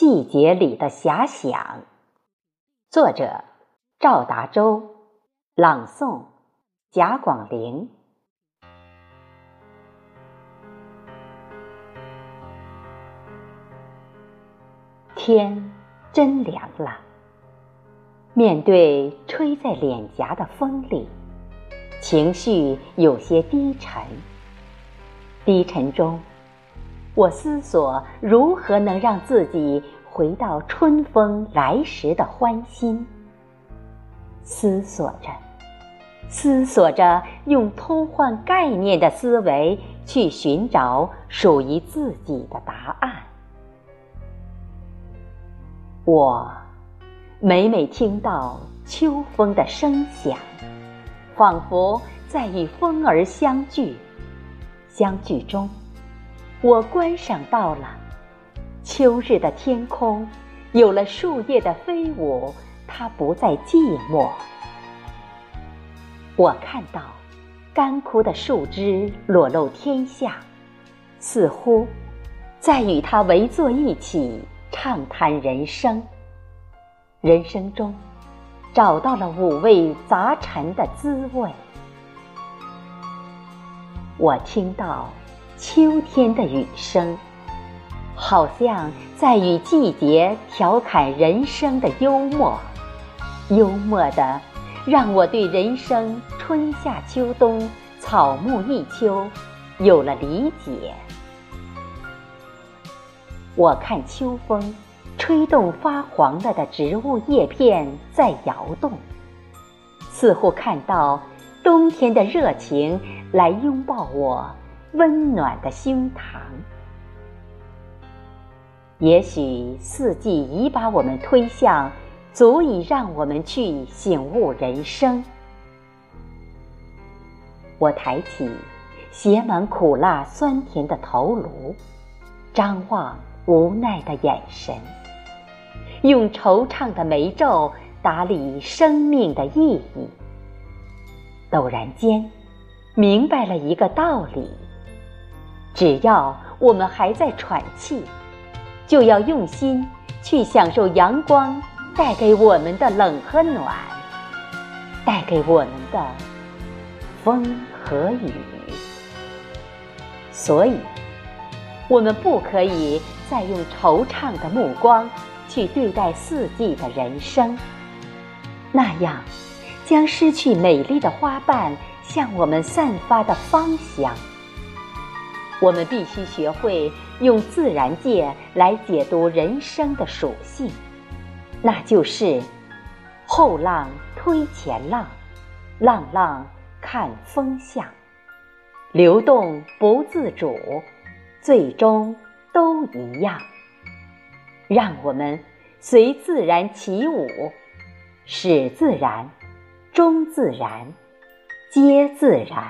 季节里的遐想，作者赵达洲，朗诵贾广陵。天真凉了，面对吹在脸颊的风里，情绪有些低沉。低沉中。我思索如何能让自己回到春风来时的欢心，思索着，思索着，用偷换概念的思维去寻找属于自己的答案。我每每听到秋风的声响，仿佛在与风儿相聚，相聚中。我观赏到了秋日的天空，有了树叶的飞舞，它不再寂寞。我看到干枯的树枝裸露天下，似乎在与它围坐一起畅谈人生。人生中找到了五味杂陈的滋味。我听到。秋天的雨声，好像在与季节调侃人生的幽默，幽默的让我对人生春夏秋冬、草木一秋有了理解。我看秋风吹动发黄了的植物叶片在摇动，似乎看到冬天的热情来拥抱我。温暖的胸膛，也许四季已把我们推向，足以让我们去醒悟人生。我抬起写满苦辣酸甜的头颅，张望无奈的眼神，用惆怅的眉皱打理生命的意义。陡然间，明白了一个道理。只要我们还在喘气，就要用心去享受阳光带给我们的冷和暖，带给我们的风和雨。所以，我们不可以再用惆怅的目光去对待四季的人生，那样将失去美丽的花瓣向我们散发的芳香。我们必须学会用自然界来解读人生的属性，那就是后浪推前浪，浪浪看风向，流动不自主，最终都一样。让我们随自然起舞，使自然，终自然，皆自然。